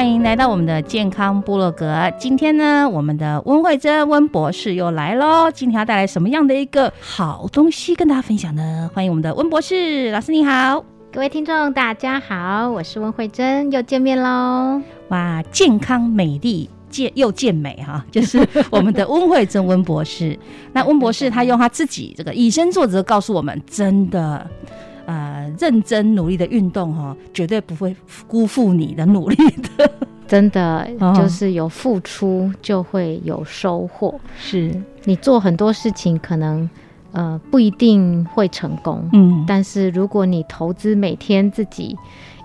欢迎来到我们的健康部落格。今天呢，我们的温慧珍温博士又来喽。今天要带来什么样的一个好东西跟大家分享呢？欢迎我们的温博士老师，你好，各位听众大家好，我是温慧珍，又见面喽。哇，健康美丽健又健美哈，就是我们的温慧珍温博士。那温博士 他用他自己这个以身作则，告诉我们，真的。呃，认真努力的运动哈，绝对不会辜负你的努力的。真的，就是有付出就会有收获。是你做很多事情，可能呃不一定会成功，嗯，但是如果你投资每天自己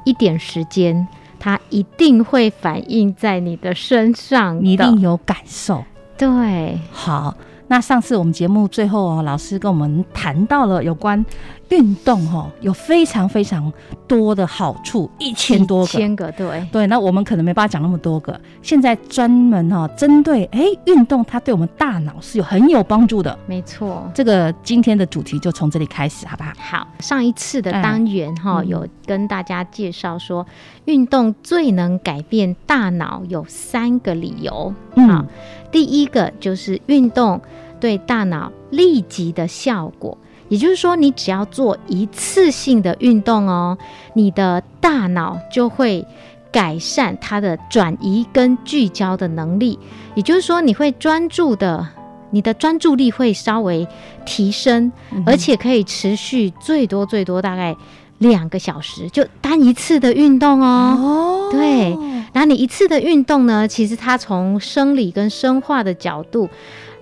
一点时间，它一定会反映在你的身上，你一定有感受。对，好。那上次我们节目最后哦，老师跟我们谈到了有关运动哈，有非常非常多的好处，一千多个，千个对对。那我们可能没办法讲那么多个，现在专门哈针对哎运动，它对我们大脑是有很有帮助的。没错，这个今天的主题就从这里开始，好不好？好，上一次的单元哈有跟大家介绍说，运动最能改变大脑有三个理由嗯。第一个就是运动对大脑立即的效果，也就是说，你只要做一次性的运动哦，你的大脑就会改善它的转移跟聚焦的能力，也就是说，你会专注的，你的专注力会稍微提升，而且可以持续最多最多大概两个小时，就单一次的运动哦，对。然后你一次的运动呢，其实它从生理跟生化的角度，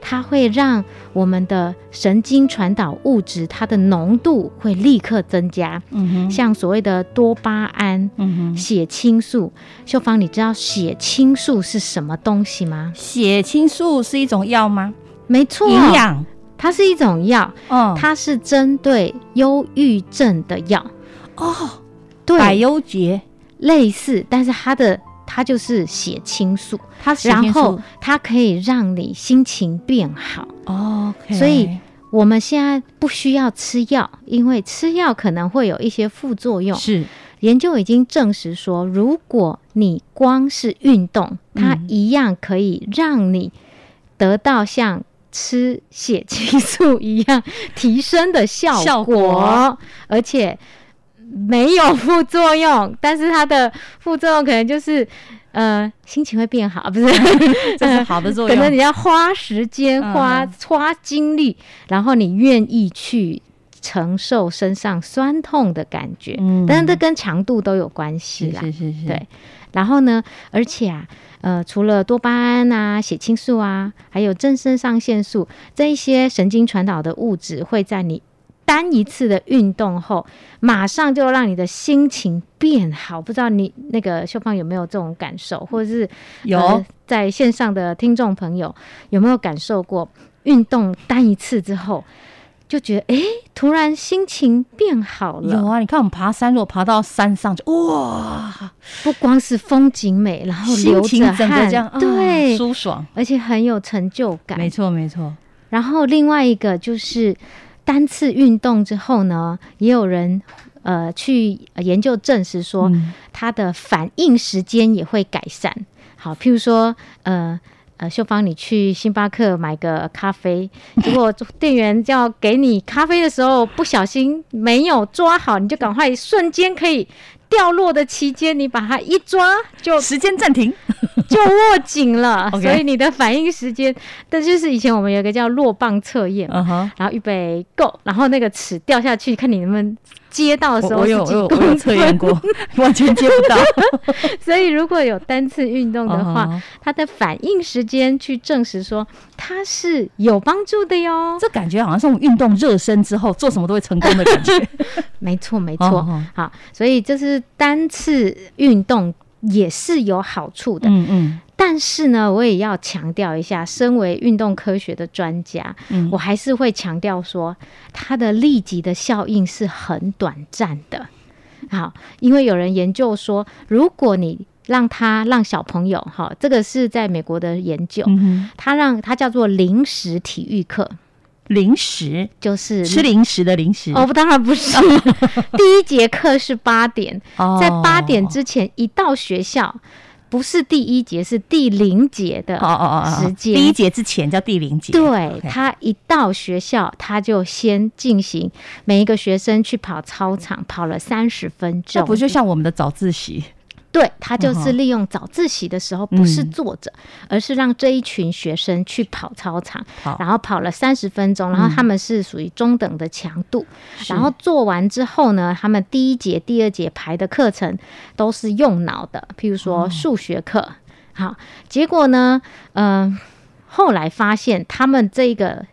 它会让我们的神经传导物质它的浓度会立刻增加。嗯哼，像所谓的多巴胺、嗯哼，血清素。秀芳，你知道血清素是什么东西吗？血清素是一种药吗？没错，营养，它是一种药。哦，它是针对忧郁症的药。哦，对，百忧解类似，但是它的。它就是血清素，它然后它可以让你心情变好哦。所以我们现在不需要吃药，因为吃药可能会有一些副作用。是研究已经证实说，如果你光是运动，它一样可以让你得到像吃血清素一样提升的效果，而且。没有副作用，但是它的副作用可能就是，呃，心情会变好，不是？这是好的作用。可能你要花时间、花花精力，然后你愿意去承受身上酸痛的感觉。嗯，但是这跟强度都有关系啦。是是是。对。然后呢，而且啊，呃，除了多巴胺啊、血清素啊，还有正肾上腺素这一些神经传导的物质，会在你。单一次的运动后，马上就让你的心情变好。不知道你那个秀芳有没有这种感受，或者是有在线上的听众朋友有没有感受过？运动单一次之后，就觉得哎，突然心情变好了。有啊，你看我们爬山，如果爬到山上，就哇，不光是风景美，然后流着汗，这样对，舒爽，而且很有成就感。没错，没错。然后另外一个就是单次运动之后呢，也有人呃去研究证实说，它的反应时间也会改善。好，譬如说呃。呃，秀芳，你去星巴克买个咖啡，结果店员要给你咖啡的时候，不小心没有抓好，你就赶快瞬间可以掉落的期间，你把它一抓，就时间暂停，就握紧了。所以你的反应时间，但就是以前我们有一个叫落棒测验，然后预备 go，然后那个尺掉下去，看你能不能。接到的时候，我有我有我有测验过，完全接不到。所以如果有单次运动的话，它的反应时间去证实说它是有帮助的哟。这感觉好像是我们运动热身之后做什么都会成功的感觉。没错没错，好，所以这是单次运动也是有好处的。嗯嗯。但是呢，我也要强调一下，身为运动科学的专家，我还是会强调说，它的立即的效应是很短暂的。好，因为有人研究说，如果你让他让小朋友，哈，这个是在美国的研究，他让他叫做零食体育课，零食就是吃零食的零食。哦，不，当然不是。第一节课是八点，在八点之前一到学校。不是第一节，是第零节的时间。第一节之前叫第零节。对他一到学校，他就先进行每一个学生去跑操场，跑了三十分钟。这不就像我们的早自习？对他就是利用早自习的时候，不是坐着，而是让这一群学生去跑操场，然后跑了三十分钟，然后他们是属于中等的强度，然后做完之后呢，他们第一节、第二节排的课程都是用脑的，譬如说数学课。好，结果呢，嗯，后来发现他们这个。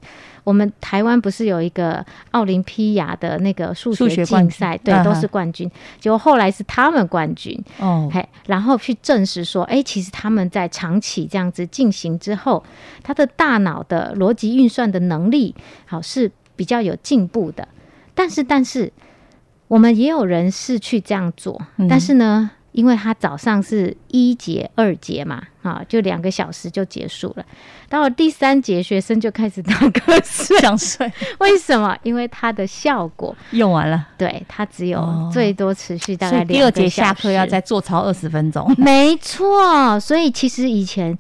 我们台湾不是有一个奥林匹亚的那个数学竞赛，对，都是冠军。结果后来是他们冠军，哦，嘿，然后去证实说，哎，其实他们在长期这样子进行之后，他的大脑的逻辑运算的能力，好是比较有进步的。但是，但是我们也有人是去这样做，但是呢？因为他早上是一节、二节嘛，啊，就两个小时就结束了。到了第三节，学生就开始打瞌睡，想睡。为什么？因为它的效果用完了。对，它只有最多持续大概第二节下课要再做操二十分钟。没错，所以其实以前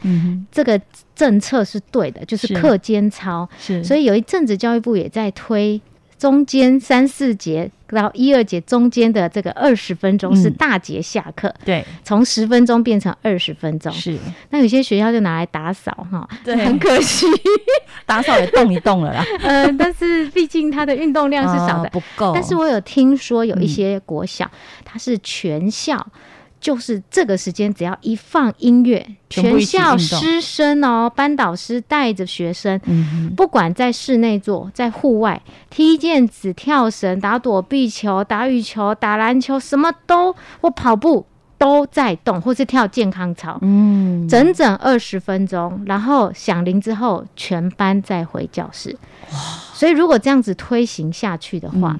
这个政策是对的，就是课间操。是，所以有一阵子教育部也在推。中间三四节到一二节中间的这个二十分钟是大节下课，对，从十分钟变成二十分钟。是，那有些学校就拿来打扫哈，对，很可惜，打扫也动一动了啦。嗯，但是毕竟它的运动量是少的，不够。但是我有听说有一些国小，它是全校。就是这个时间，只要一放音乐，全校师生哦，班导师带着学生，不管在室内做，在户外踢毽子、跳绳、打躲避球、打羽球、打篮球，什么都或跑步都在动，或是跳健康操，嗯，整整二十分钟，然后响铃之后，全班再回教室。哇！所以如果这样子推行下去的话，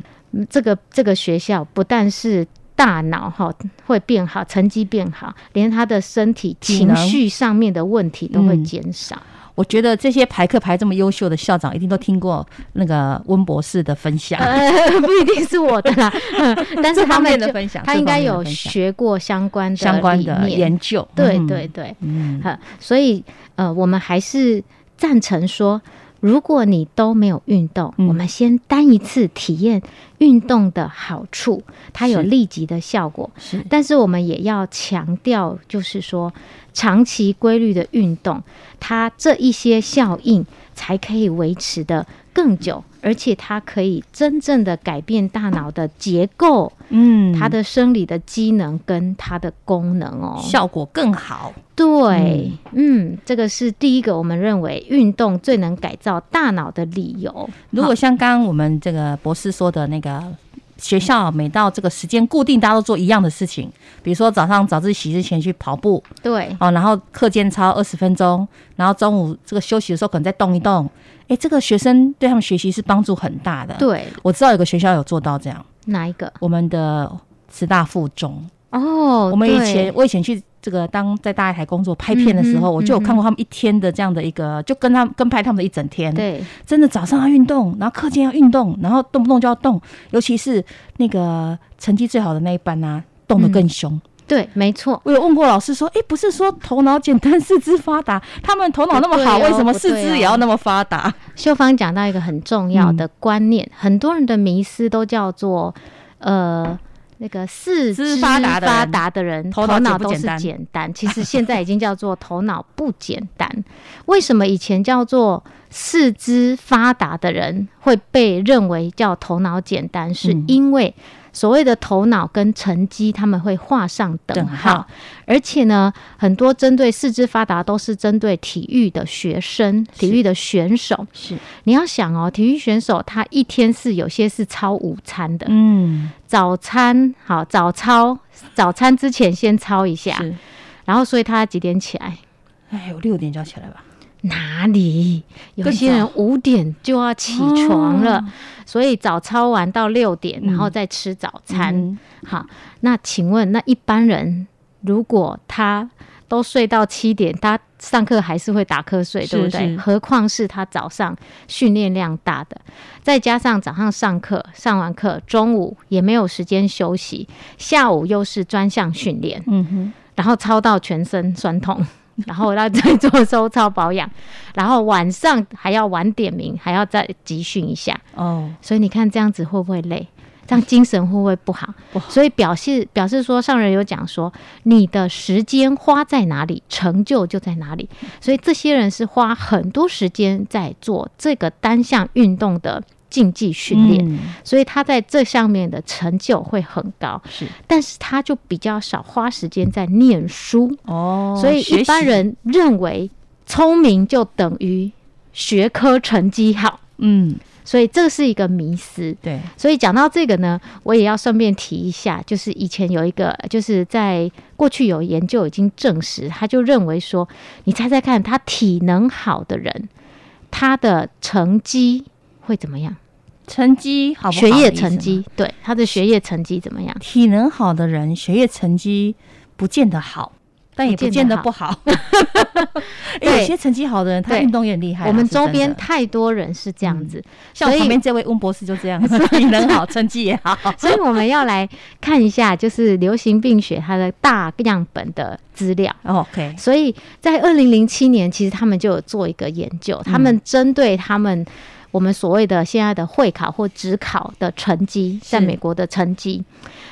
这个这个学校不但是。大脑哈会变好，成绩变好，连他的身体、情绪上面的问题都会减少。我觉得这些排课排这么优秀的校长，一定都听过那个温博士的分享。不一定是我的啦，但是他们的分享，他应该有学过相关的相关的研究。对对对，嗯，所以呃，我们还是赞成说。如果你都没有运动，我们先单一次体验运动的好处，它有立即的效果。是，但是我们也要强调，就是说长期规律的运动，它这一些效应才可以维持的更久。而且它可以真正的改变大脑的结构，嗯，它的生理的机能跟它的功能哦，效果更好。对，嗯，这个是第一个，我们认为运动最能改造大脑的理由。如果像刚刚我们这个博士说的那个。学校每到这个时间固定，大家都做一样的事情，比如说早上早自习之前去跑步，对，哦，然后课间操二十分钟，然后中午这个休息的时候可能再动一动，哎，这个学生对他们学习是帮助很大的。对，我知道有个学校有做到这样，哪一个？我们的师大附中。哦，我们以前我以前去这个当在大台工作拍片的时候，嗯我就有看过他们一天的这样的一个，就跟他跟拍他们的一整天。，对，真的早上要运动，然后课间要运动，然后动不动就要动，尤其是那个成绩最好的那一班啊，动得更凶。对，没错。我有问过老师说，诶，不是说头脑简单四肢发达，他们头脑那么好，哦为什么四肢也要那么发达？秀芳讲到一个很重要的观念，很多人的迷思都叫做呃。那个四肢肢发达的人发达的人，头脑都是简单。其实现在已经叫做头脑不简单。为什么以前叫做四肢发达的人会被认为叫头脑简单？是嗯因为所谓的头脑跟成绩他们会画上等等号号，而且呢，很多针对四肢发达都是针对体育的学生、体育的选手。是，你要想哦，体育选手他一天是有些是超午餐的，嗯，早餐好早操，早餐之前先操一下，是。然后所以他几点起来？哎，我六点就要起来吧。哪里？有些人五点就要起床了，哦所以早操完到六点，嗯然后再吃早餐。嗯好，那请问，那一般人如果他都睡到七点，他上课还是会打瞌睡，对不是对？是何况是他早上训练量大的，再加上早上上课，上完课中午也没有时间休息，下午又是专项训练，嗯哼，然后操到全身酸痛。然后要再做收操保养，然后晚上还要晚点名，还要再集训一下。哦，所以你看这样子会不会累？这样精神会不会不好？不好所以表示表示说，上人有讲说，你的时间花在哪里，成就就在哪里。所以这些人是花很多时间在做这个单项运动的竞技训练，嗯。所以他在这上面的成就会很高。是。但是他就比较少花时间在念书，哦，所以一般人认为聪明就等于学科成绩好，嗯，所以这是一个迷思。对，所以讲到这个呢，我也要顺便提一下，就是以前有一个，就是在过去有研究已经证实，他就认为说，你猜猜看，他体能好的人，他的成绩会怎么样？成绩好不好？学业成绩，，对他的学业成绩怎么样？体能好的人学业成绩不见得好。但也不见得不好，因为 有些成绩好的人，他对运动也很厉害啊。我们周边太多人是这样子，像我所以旁边这位温博士就这样，体能好，成绩也好。所以我们要来看一下，就是流行病学它的大样本的资料。OK，所以在二零零七年，其实他们就有做一个研究，他们针对他们我们所谓的现在的会考或职考的成绩，在美国的成绩，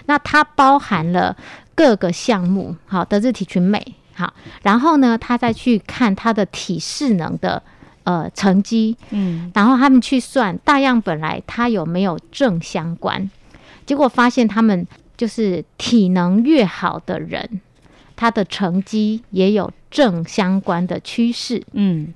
那它包含了各个项目，好，德智体群美，好，然后呢，他再去看他的体适能的呃成绩，嗯，然后他们去算大样本来它有没有正相关，结果发现他们就是体能越好的人，他的成绩也有正相关的趋势。嗯，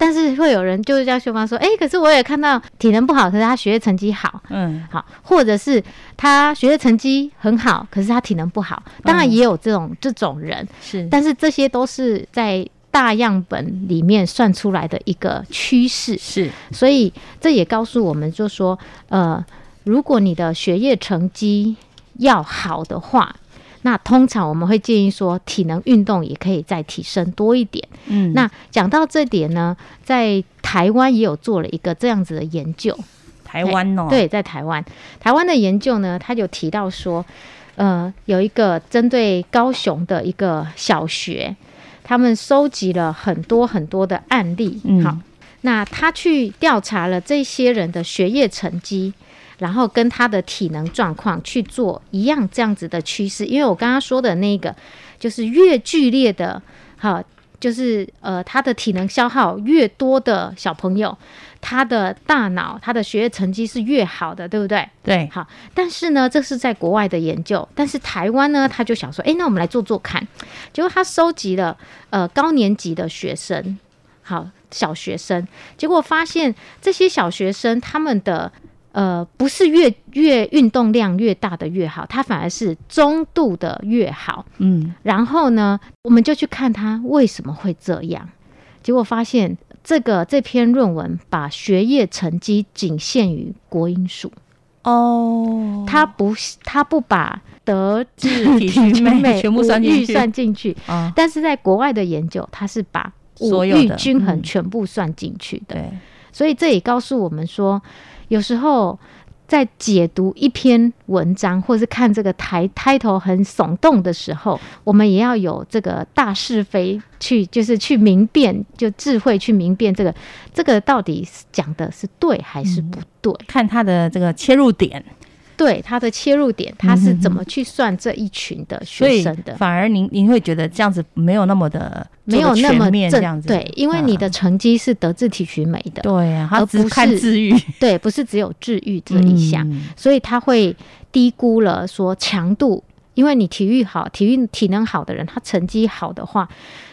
但是会有人就是叫秀芳说，哎、可是我也看到体能不好，可是他学业成绩好，嗯，好，或者是他学业成绩很好，可是他体能不好，当然嗯也有这种、这种人，是，但是这些都是在大样本里面算出来的一个趋势。是，所以这也告诉我们，就说，呃，如果你的学业成绩要好的话，那通常我们会建议说，体能运动也可以再提升多一点。嗯，那讲到这点呢，在台湾也有做了一个这样子的研究。台湾哦，，对，在台湾，台湾的研究呢，他有提到说，呃，有一个针对高雄的一个小学，他们收集了很多很多的案例。嗯好，那他去调查了这些人的学业成绩。然后跟他的体能状况去做一样这样子的趋势，因为我刚刚说的那个，就是越剧烈的，好，就是呃，他的体能消耗越多的小朋友，他的大脑、他的学业成绩是越好的，对不对？对，好，但是呢，这是在国外的研究，但是台湾呢，他就想说，诶，那我们来做做看。结果他收集了呃高年级的学生，好小学生，结果发现这些小学生他们的呃不是越越运动量越大的越好，它反而是中度的越好。嗯，然后呢，我们就去看它为什么会这样。结果发现，这个这篇论文把学业成绩仅限于国英数，哦，他不他不把德智体美美 全部算进去。预算进去，啊，但是在国外的研究，他是把五所有的。育均衡嗯。全部算进去的。对，所以这也告诉我们说，有时候在解读一篇文章，或是看这个抬抬头很耸动的时候，我们也要有这个大是非去，就是去明辨，就智慧去明辨这个这个到底是讲的是对还是不对。看他的这个切入点，对它的切入点，它是怎么去算这一群的学生的？反而您您会觉得这样子没有那么的没有那么这样子，正对，因为你的啊成绩是德智体群美的，对啊，他而不只看是治愈。对，不是只有治愈这一项，嗯。所以他会低估了说强度，因为你体育好、体育体能好的人，他成绩好的话，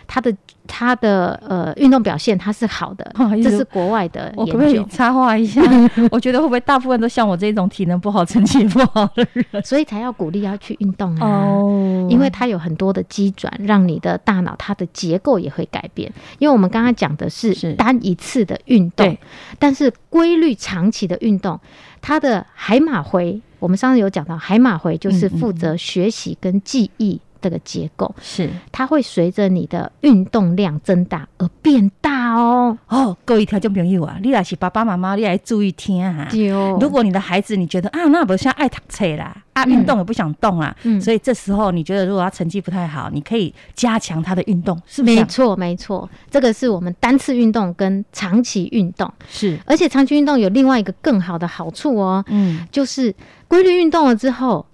他的他的呃运动表现他是好的 这是国外的我可不可以研究，插话一下？我觉得会不会大部分都像我这种体能不好、成绩不好的人？所以才要鼓励要去运动啊。哦因为它有很多的机转，让你的大脑它的结构也会改变。因为我们刚刚讲的是是单一次的运动对，但是规律长期的运动，它的海马回，我们上次有讲到，海马回就是负责学习跟记忆这个结构，是。它会随着你的运动量增大而变大哦。哦，各位听众朋友啊，你也是爸爸妈妈，你来注意听哈。有如果你的孩子你觉得啊，那不像爱读册啦，啊，运动也不想动啊，嗯。所以这时候你觉得如果他成绩不太好，你可以加强他的运动，是？没错，没错，这个是我们单次运动跟长期运动，是，而且长期运动有另外一个更好的好处哦，嗯，就是规律运动了之后，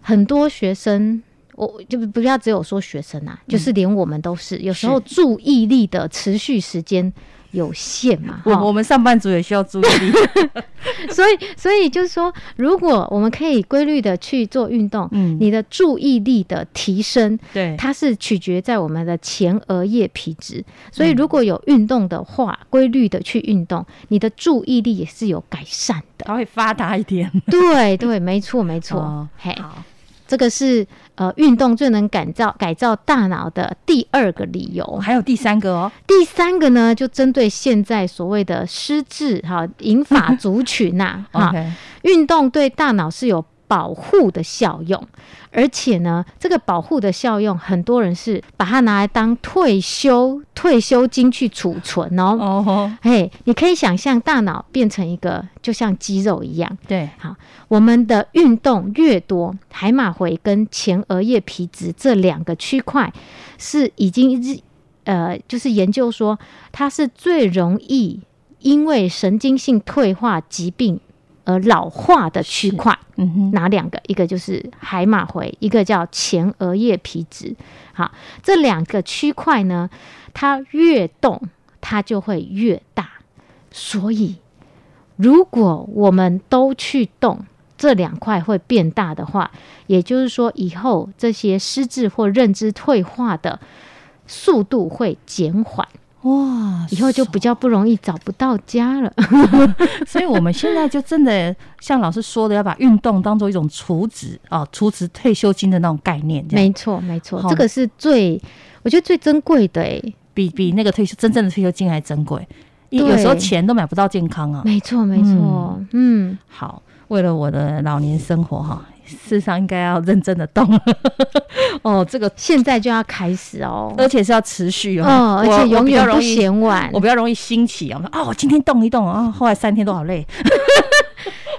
很多学生，我就不要只有说学生啊，就是连我们都是，有时候注意力的持续时间有限嘛，我我们上班族也需要注意力，所以所以就是说，如果我们可以规律的去做运动，嗯你的注意力的提升，对，它是取决在我们的前额叶皮质，所以如果有运动的话，规律的去运动，你的注意力也是有改善的。它会发达一点，对对，没错没错好，这个是呃运动最能改造改造大脑的第二个理由。还有第三个哦，第三个呢，就针对现在所谓的失智哈银发族群呐、哈运动对大脑是有保护的效用，而且呢，这个保护的效用，很多人是把它拿来当退休退休金去储存哦。哦吼，嘿，你可以想象大脑变成一个就像肌肉一样，对，好我们的运动越多，海马回跟前额叶皮质这两个区块是已经是呃，就是研究说它是最容易因为神经性退化疾病而老化的区块。嗯哼，哪两个？一个就是海马回，一个叫前额叶皮质。好，这两个区块呢，它越动，它就会越大。所以，如果我们都去动，这两块会变大的话，也就是说，以后这些失智或认知退化的速度会减缓，哇，以后就比较不容易找不到家了。所以我们现在就真的像老师说的，要把运动当做一种储值啊，储值退休金的那种概念，没错，没错，这个是最我觉得最珍贵的诶。比比那个退休真正的退休金还珍贵。对有时候钱都买不到健康啊。没错，没错，嗯，好，为了我的老年生活哈，事实上应该要认真的动 哦，这个现在就要开始哦，而且是要持续哦，哦，而且永远不嫌晚我。比较容易兴起啊，我说哦，我今天动一动啊，后来三天都好累。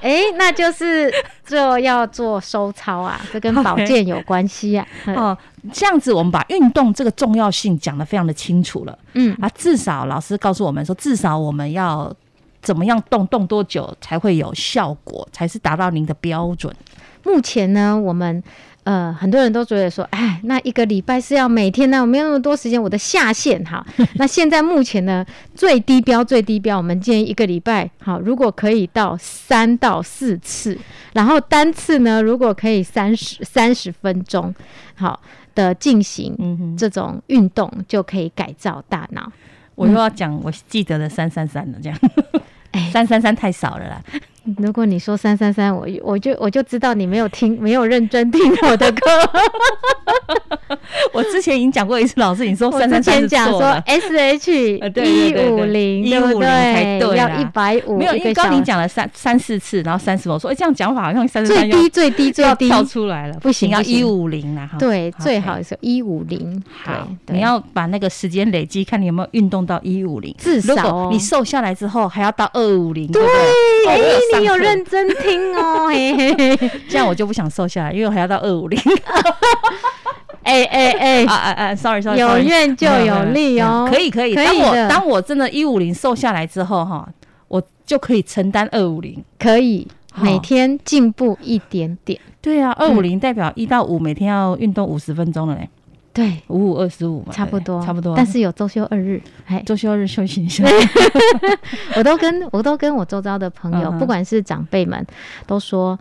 哎，那就是就要做收操啊，这跟保健有关系啊。嗯哦，这样子我们把运动这个重要性讲得非常的清楚了嗯，啊。至少老师告诉我们说，至少我们要怎么样动，动多久才会有效果，才是达到您的标准。目前呢，我们呃很多人都觉得说，哎，那一个礼拜是要每天呢，我没有那么多时间，我的下限哈。那现在目前呢，最低标最低标，我们建议一个礼拜好，如果可以到三到四次，然后单次呢，如果可以三十三十分钟，好的进行嗯，这种运动，就可以改造大脑。我又要讲我记得的三三三了，这样哎三三三太少了啦。如果你说三三三，我我就我就知道你没有听，没有认真听我的歌。我之前已经讲过一次，老师你说我三三三是之前讲说。S H 一五零，150对不才对要一百五，没有，因为刚刚你讲了三三四次，然后三十，我说哎，这样讲法好像三十最低最低最低跳出来了，不行要一五零啦，哈。对，最好是一五零。好，对，你要把那个时间累积，看你有没有运动到一五零。至少哦。你瘦下来之后，还要到二五零，对你有课认真听哦，嘿嘿嘿。这样我就不想瘦下来，因为我还要到二五零。哎哎哎啊啊啊！Sorry Sorry，有愿就有力哦可以可以。当我的当我真的一五零瘦下来之后哈，我就可以承担二五零。可以每天进步一点点。对啊，二五零代表一到五每天要运动五十分钟了嘞，对，五五二十五嘛，差不多差不多。但是有周休二日，哎，周休日休息一下。我都跟我都跟我周遭的朋友，嗯不管是长辈们，都说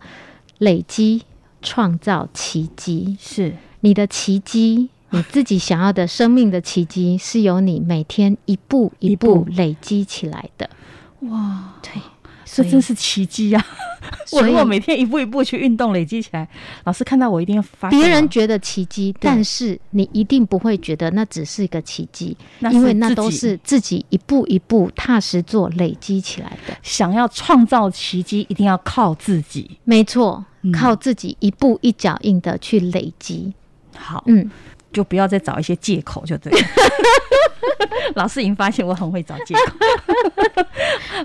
累积创造奇迹。是你的奇迹，你自己想要的生命的奇迹，是由你每天一步一一步步累积起来的。哇，对，这真是奇迹啊！我如果每天一步一步去运动，累积起来，老师看到我一定发现我别人觉得奇迹，但是你一定不会觉得那只是一个奇迹，因为那都是自己一步一步踏实做累积起来的。想要创造奇迹，一定要靠自己。没错嗯，靠自己一步一脚印的去累积。好，嗯，就不要再找一些借口，就对了。老师已经发现我很会找借口。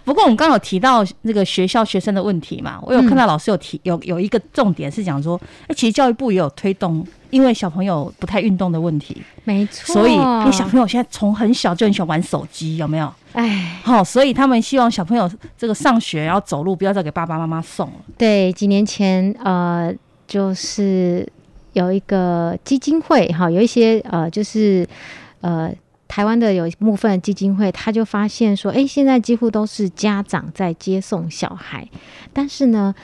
不过我们刚刚有提到那个学校学生的问题嘛，我有看到老师有提有有一个重点是讲说，哎、其实教育部也有推动，因为小朋友不太运动的问题，没错。所以因为小朋友现在从很小就很喜欢玩手机，有没有？哎，好、所以他们希望小朋友这个上学要走路，不要再给爸爸妈妈送了。对，几年前呃，就是有一个基金会哈，有一些呃，就是呃。台湾的有一部分基金会，他就发现说，哎，现在几乎都是家长在接送小孩，但是呢，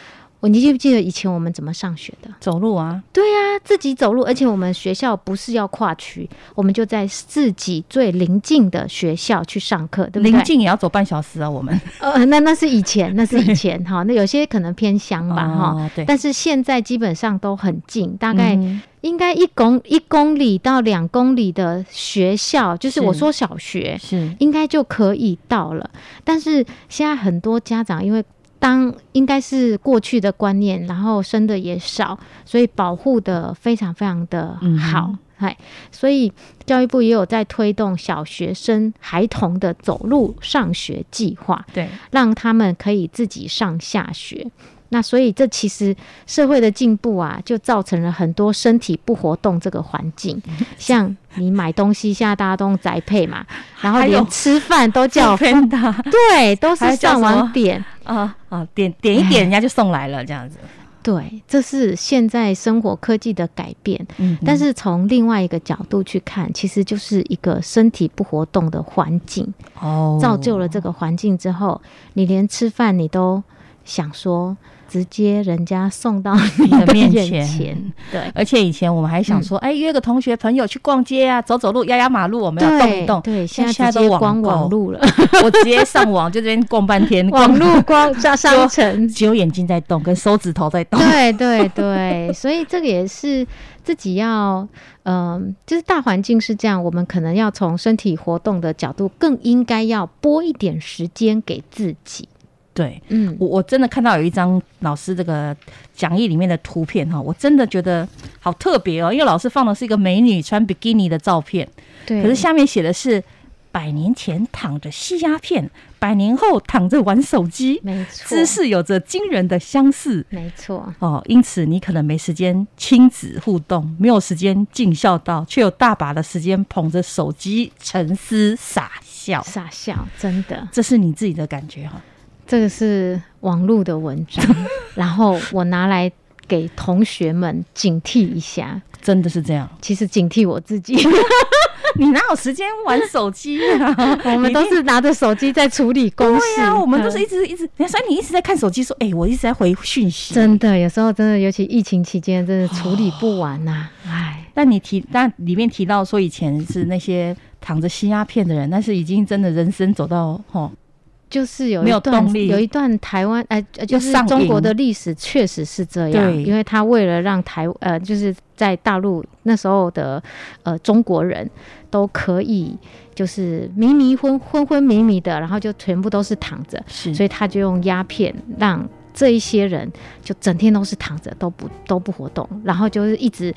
我你记不记得以前我们怎么上学的？走路啊，对啊，自己走路，而且我们学校不是要跨区，我们就在自己最邻近的学校去上课，对不对？临近也要走半小时啊，我们。呃，那那是以前，那是以前哈，那有些可能偏乡吧哈、哦对。但是现在基本上都很近，大概嗯。应该一公一公里到两公里的学校，就是是。我说小学，是。应该就可以到了。但是现在很多家长因为当应该是过去的观念，然后生的也少，所以保护的非常非常的嗯好哼。嗨、所以教育部也有在推动小学生孩童的走路上学计划，对，让他们可以自己上下学。那所以这其实社会的进步啊，就造成了很多身体不活动这个环境。像你买东西，现在大家都用宅配嘛，然后连吃饭都叫对，都是上网点。啊啊，点点一点，人家就送来了，这样子。对，这是现在生活科技的改变。嗯，但是从另外一个角度去看，其实就是一个身体不活动的环境，哦造就了这个环境之后，你连吃饭你都想说直接人家送到你的面前前，对。而且以前我们还想说，哎、约个同学朋友去逛街啊，走走路，压压马路，我们要动一动。对，现现在在都光网路了，我直接上网就这边逛半天，网路光上商城，只有眼睛在动，跟手指头在动。对对对，所以这个也是自己要，嗯、就是大环境是这样，我们可能要从身体活动的角度，更应该要拨一点时间给自己。对，嗯，我我真的看到有一张老师这个讲义里面的图片哈，我真的觉得好特别哦，因为老师放的是一个美女穿比基尼的照片，对，可是下面写的是百年前躺着吸鸦片，百年后躺着玩手机，没错，姿势有着惊人的相似。没错，哦，因此你可能没时间亲子互动，没有时间尽孝道，却有大把的时间捧着手机沉思傻笑。傻笑，真的，这是你自己的感觉哈、这个是网络的文章，然后我拿来给同学们警惕一下。真的是这样。其实警惕我自己，你哪有时间玩手机啊？我们都是拿着手机在处理公事。对啊，我们都是嗯一直一直，人家说你一直在看手机，说哎、我一直在回讯息。真的，有时候真的，尤其疫情期间，真的处理不完 呐、唉，但你提，但里面提到说以前是那些躺着吸鸦片的人，但是已经真的人生走到吼就是有没有一段动力。有一段台湾呃呃就是中国的历史确实是这样，因为他为了让台呃就是在大陆那时候的呃中国人都可以就是迷迷昏昏昏迷迷的，然后就全部都是躺着，所以他就用鸦片让这一些人就整天都是躺着，都不都不活动，然后就是一直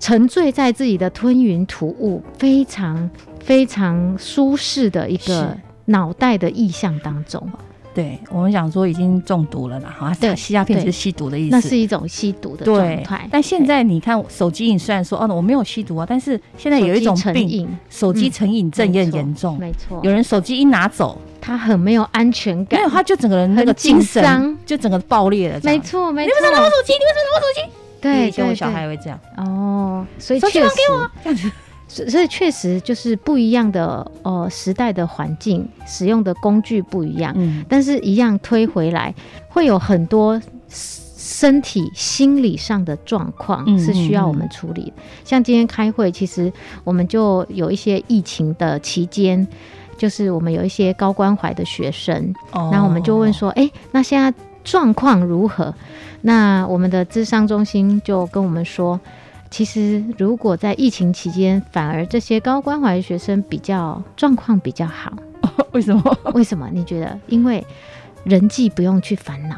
沉醉在自己的吞云吐雾，非常非常舒适的一个是脑袋的意象当中。对我们讲说已经中毒了啦，哈，对 吸鸦片是吸毒的意思，那是一种吸毒的状态。。但现在你看手机瘾，虽然说哦，我没有吸毒啊，但是现在有一种病，手机成瘾，症也很严重。没错，有人手机一拿走，他很没有安全感没有，他就整个人那个精神就整个爆裂了。没错没，错，没你错。为什么拿我手机？你为什么拿我手机？对以前我小孩也会这样，哦，所以手机还给我，这样子。所所以确实就是不一样的呃时代的环境，使用的工具不一样，嗯，但是一样推回来，会有很多身体、心理上的状况嗯是需要我们处理的。像今天开会，其实我们就有一些疫情的期间，就是我们有一些高关怀的学生，哦然后我们就问说，哎、那现在状况如何？那我们的智商中心就跟我们说，其实如果在疫情期间，反而这些高关怀的学生比较状况比较好。为什么？为什么？你觉得？因为人际不用去烦恼，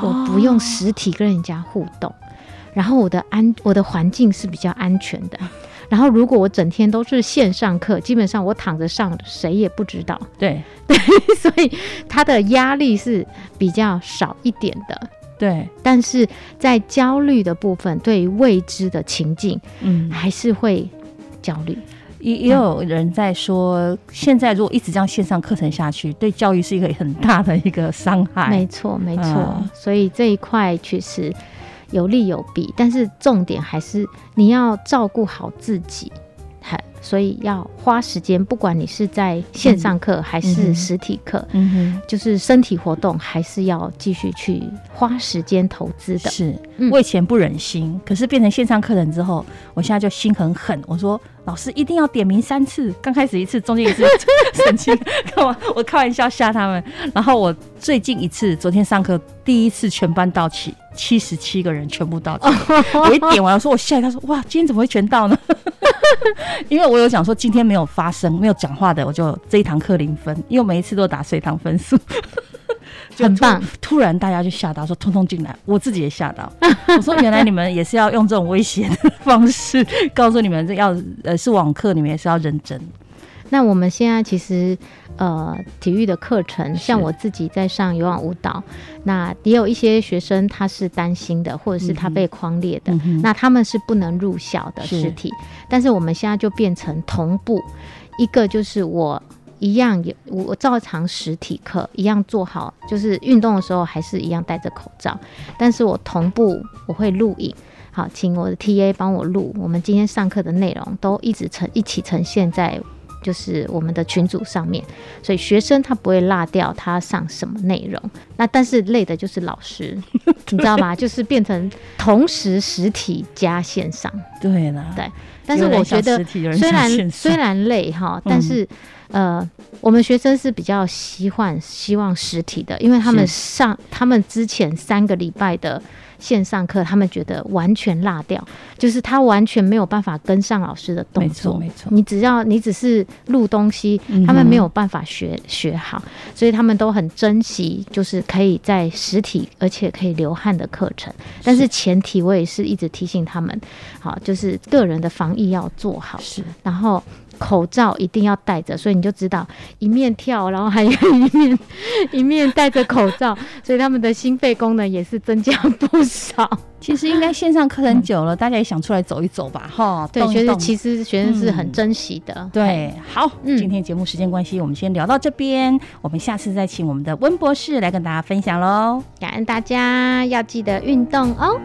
我不用实体跟人家互动，然后我的安我的环境是比较安全的。然后如果我整天都是线上课，基本上我躺着上，谁也不知道。对 所以他的压力是比较少一点的。对，但是在焦虑的部分，对于未知的情境，嗯，还是会焦虑。也也有人在说，现在如果一直这样线上课程下去，对教育是一个很大的一个伤害。没错，没错。嗯所以这一块确实有利有弊，但是重点还是你要照顾好自己。还所以要花时间，不管你是在线上课还嗯是实体课，嗯就是身体活动还是要继续去花时间投资，的。是嗯我以前不忍心，可是变成线上课程之后，我现在就心很狠。我说老师一定要点名三次，刚开始一次，中间一次 生气，干嘛？我开玩笑吓他们。然后我最近一次，昨天上课第一次全班到齐，七十七个人全部到齐。我一点完，我说我吓一跳，说哇，今天怎么会全到呢？因为我有讲说今天没有发声、没有讲话的，我就这一堂课零分，因为我每一次都打随堂分数。很棒，突然大家就吓到，说通通进来，我自己也吓到。我说原来你们也是要用这种威胁的方式 告诉你们，这要呃是网课，你们也是要认真。那我们现在其实呃体育的课程，像我自己在上有氧舞蹈，那也有一些学生他是担心的，或者是他被框列的，嗯那他们是不能入校的实体，但是我们现在就变成同步，一个就是我。一样有我我照常实体课一样做好，就是运动的时候还是一样戴着口罩，但是我同步我会录影，好，请我的 TA 帮我录，我们今天上课的内容都一直呈一起呈现在就是我们的群组上面，所以学生他不会落掉他上什么内容。那但是累的就是老师，你知道吗？就是变成同时实体加线上。对了，对但是我觉得虽然虽然累哈，嗯但是、呃，我们学生是比较希望希望实体的，因为他们上他们之前三个礼拜的线上课，他们觉得完全落掉，就是他完全没有办法跟上老师的动没错作。没错，你只要你只是录东西他们没有办法学学好，所以他们都很珍惜，就是可以在实体而且可以流汗的课程。但是前提我也是一直提醒他们，好，就是个人的防疫要做好，是。然后口罩一定要戴着，所以你就知道一面跳，然后还有一面一面戴着口罩，所以他们的心肺功能也是增加不少。其实应该线上课程久了，大家也想出来走一走吧，哈。对，觉得动一动其实学生是很嗯珍惜的。对，好，嗯今天节目时间关系，我们先聊到这边，我们下次再请我们的温博士来跟大家分享喽。感恩大家，要记得运动哦。